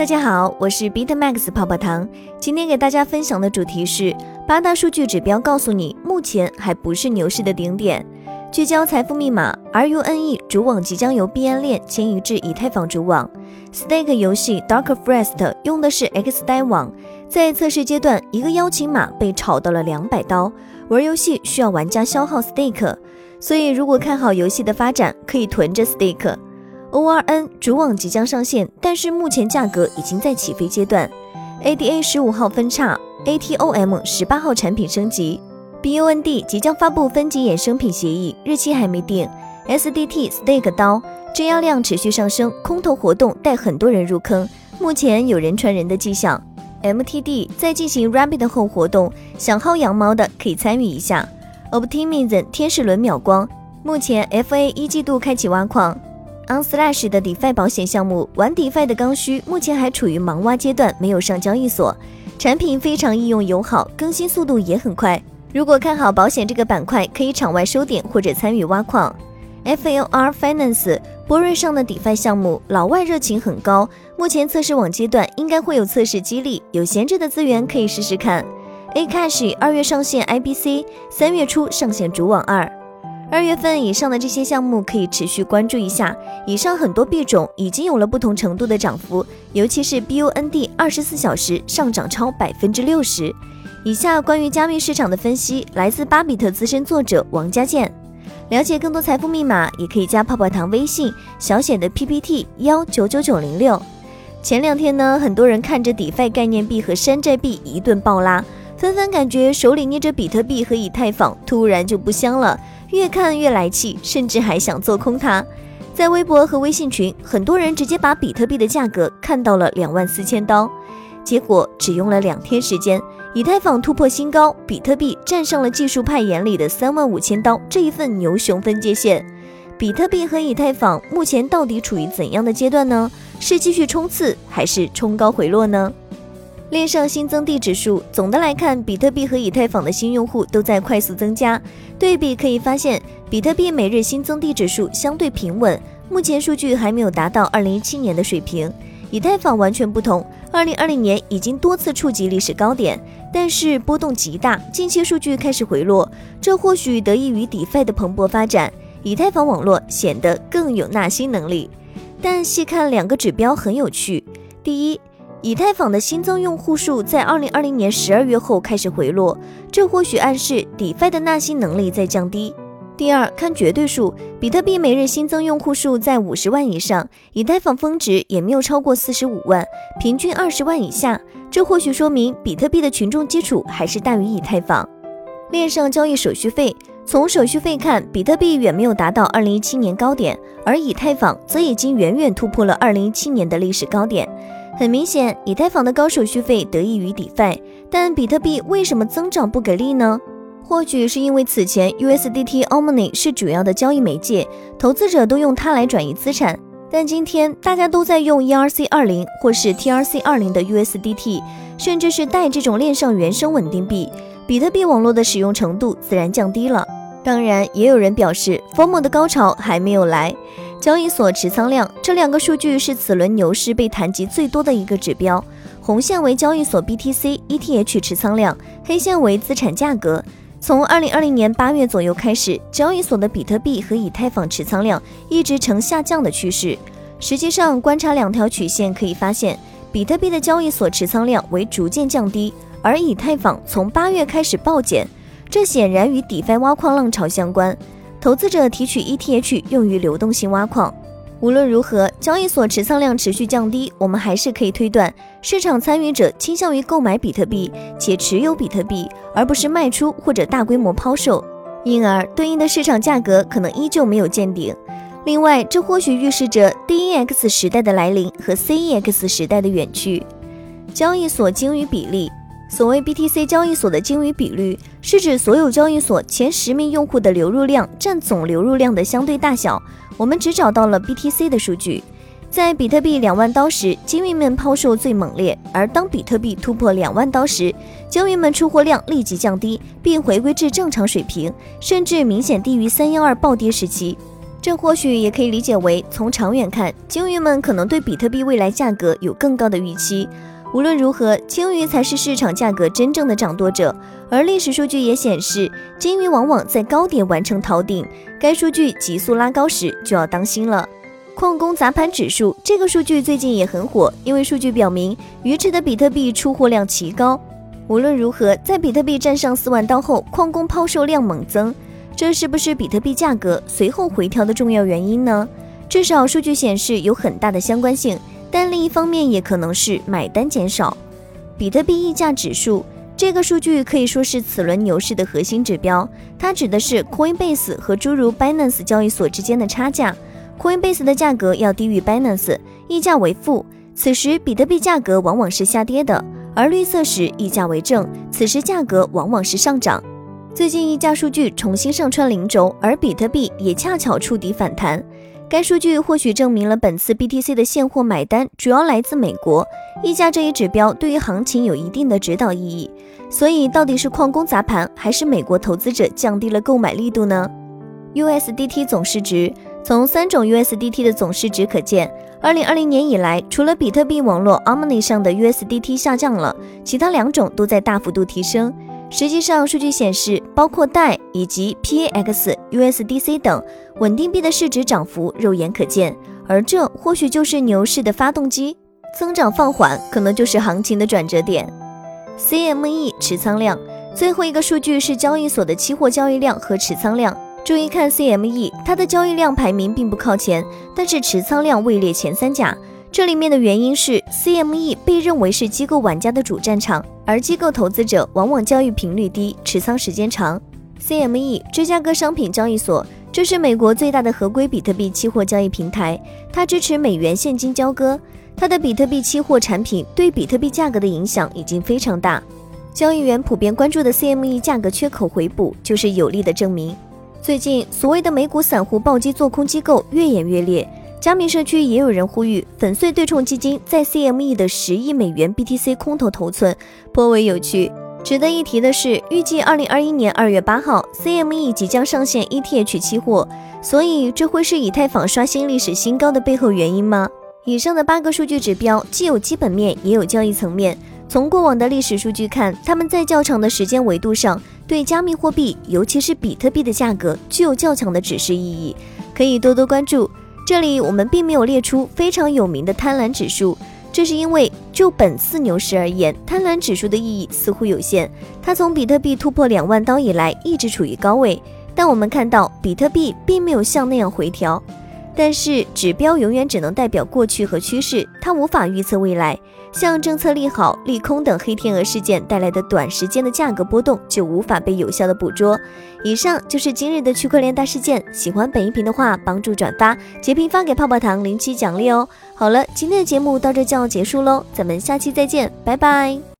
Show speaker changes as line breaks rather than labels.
大家好，我是 BitMax 泡泡糖。今天给大家分享的主题是八大数据指标告诉你，目前还不是牛市的顶点。聚焦财富密码，RUNE 主网即将由币安链迁移至以太坊主网。Stake 游戏 Dark Forest 用的是 X 代网，在测试阶段，一个邀请码被炒到了两百刀。玩游戏需要玩家消耗 Stake，所以如果看好游戏的发展，可以囤着 Stake。ORN 主网即将上线，但是目前价格已经在起飞阶段。ADA 十五号分叉，ATOM 十八号产品升级，BUND 即将发布分级衍生品协议，日期还没定。SDT Stake 刀质押量持续上升，空投活动带很多人入坑，目前有人传人的迹象。MTD 在进行 Rapid 后活动，想薅羊毛的可以参与一下。Optimism 天使轮秒光，目前 FA 一季度开启挖矿。Onslash 的 DeFi 保险项目，玩 DeFi 的刚需目前还处于盲挖阶段，没有上交易所。产品非常易用友好，更新速度也很快。如果看好保险这个板块，可以场外收点或者参与挖矿。FLR Finance 波瑞上的 DeFi 项目，老外热情很高，目前测试网阶段应该会有测试激励，有闲置的资源可以试试看。Acash 二月上线 IBC，三月初上线主网二。二月份以上的这些项目可以持续关注一下。以上很多币种已经有了不同程度的涨幅，尤其是 BUND 二十四小时上涨超百分之六十。以下关于加密市场的分析来自巴比特资深作者王家健。了解更多财富密码，也可以加泡泡糖微信小写的 PPT 幺九九九零六。前两天呢，很多人看着 DeFi 概念币和山寨币一顿暴拉，纷纷感觉手里捏着比特币和以太坊突然就不香了。越看越来气，甚至还想做空它。在微博和微信群，很多人直接把比特币的价格看到了两万四千刀。结果只用了两天时间，以太坊突破新高，比特币站上了技术派眼里的三万五千刀这一份牛熊分界线。比特币和以太坊目前到底处于怎样的阶段呢？是继续冲刺，还是冲高回落呢？链上新增地指数，总的来看，比特币和以太坊的新用户都在快速增加。对比可以发现，比特币每日新增地指数相对平稳，目前数据还没有达到2017年的水平。以太坊完全不同，2020年已经多次触及历史高点，但是波动极大，近期数据开始回落，这或许得益于 DeFi 的蓬勃发展，以太坊网络显得更有纳新能力。但细看两个指标很有趣，第一。以太坊的新增用户数在二零二零年十二月后开始回落，这或许暗示 DeFi 的纳新能力在降低。第二，看绝对数，比特币每日新增用户数在五十万以上，以太坊峰值也没有超过四十五万，平均二十万以下，这或许说明比特币的群众基础还是大于以太坊。链上交易手续费，从手续费看，比特币远没有达到二零一七年高点，而以太坊则已经远远突破了二零一七年的历史高点。很明显，以太坊的高手续费得益于 DeFi，但比特币为什么增长不给力呢？或许是因为此前 USDT Omni 是主要的交易媒介，投资者都用它来转移资产。但今天大家都在用 ERC 二零或是 TRC 二零的 USDT，甚至是带这种链上原生稳定币，比特币网络的使用程度自然降低了。当然，也有人表示，FOMO 的高潮还没有来。交易所持仓量这两个数据是此轮牛市被谈及最多的一个指标。红线为交易所 BTC、ETH 持仓量，黑线为资产价格。从二零二零年八月左右开始，交易所的比特币和以太坊持仓量一直呈下降的趋势。实际上，观察两条曲线可以发现，比特币的交易所持仓量为逐渐降低，而以太坊从八月开始暴减。这显然与 DeFi 挖矿浪潮相关，投资者提取 ETH 用于流动性挖矿。无论如何，交易所持仓量持续降低，我们还是可以推断，市场参与者倾向于购买比特币且持有比特币，而不是卖出或者大规模抛售，因而对应的市场价格可能依旧没有见顶。另外，这或许预示着 DEX 时代的来临和 CEX 时代的远去。交易所鲸鱼比例。所谓 BTC 交易所的鲸鱼比率，是指所有交易所前十名用户的流入量占总流入量的相对大小。我们只找到了 BTC 的数据，在比特币两万刀时，鲸鱼们抛售最猛烈；而当比特币突破两万刀时，鲸鱼们出货量立即降低，并回归至正常水平，甚至明显低于三幺二暴跌时期。这或许也可以理解为，从长远看，鲸鱼们可能对比特币未来价格有更高的预期。无论如何，鲸鱼才是市场价格真正的掌舵者。而历史数据也显示，鲸鱼往往在高点完成逃顶。该数据急速拉高时，就要当心了。矿工砸盘指数这个数据最近也很火，因为数据表明，鱼池的比特币出货量奇高。无论如何，在比特币站上四万刀后，矿工抛售量猛增，这是不是比特币价格随后回调的重要原因呢？至少数据显示有很大的相关性，但另一方面也可能是买单减少。比特币溢价指数这个数据可以说是此轮牛市的核心指标，它指的是 Coinbase 和诸如 Binance 交易所之间的差价。Coinbase 的价格要低于 Binance，溢价为负，此时比特币价格往往是下跌的。而绿色时溢价为正，此时价格往往是上涨。最近溢价数据重新上穿零轴，而比特币也恰巧触底反弹。该数据或许证明了本次 BTC 的现货买单主要来自美国，溢价这一指标对于行情有一定的指导意义。所以，到底是矿工砸盘，还是美国投资者降低了购买力度呢？USDT 总市值，从三种 USDT 的总市值可见。二零二零年以来，除了比特币网络 Omni 上的 USDT 下降了，其他两种都在大幅度提升。实际上，数据显示，包括代以及 PAX、USDC 等稳定币的市值涨幅肉眼可见，而这或许就是牛市的发动机。增长放缓，可能就是行情的转折点。CME 持仓量，最后一个数据是交易所的期货交易量和持仓量。注意看 CME，它的交易量排名并不靠前，但是持仓量位列前三甲。这里面的原因是 CME 被认为是机构玩家的主战场，而机构投资者往往交易频率低，持仓时间长。CME 芝加哥商品交易所，这是美国最大的合规比特币期货交易平台，它支持美元现金交割。它的比特币期货产品对比特币价格的影响已经非常大，交易员普遍关注的 CME 价格缺口回补就是有力的证明。最近，所谓的美股散户暴击做空机构越演越烈，加密社区也有人呼吁粉碎对冲基金在 CME 的十亿美元 BTC 空头头寸，颇为有趣。值得一提的是，预计二零二一年二月八号，CME 即将上线 ETH 期货，所以这会是以太坊刷新历史新高的背后原因吗？以上的八个数据指标既有基本面，也有交易层面。从过往的历史数据看，他们在较长的时间维度上。对加密货币，尤其是比特币的价格具有较强的指示意义，可以多多关注。这里我们并没有列出非常有名的贪婪指数，这是因为就本次牛市而言，贪婪指数的意义似乎有限。它从比特币突破两万刀以来一直处于高位，但我们看到比特币并没有像那样回调。但是指标永远只能代表过去和趋势，它无法预测未来。像政策利好、利空等黑天鹅事件带来的短时间的价格波动就无法被有效的捕捉。以上就是今日的区块链大事件。喜欢本音频的话，帮助转发、截屏发给泡泡糖领取奖励哦。好了，今天的节目到这就要结束喽，咱们下期再见，拜拜。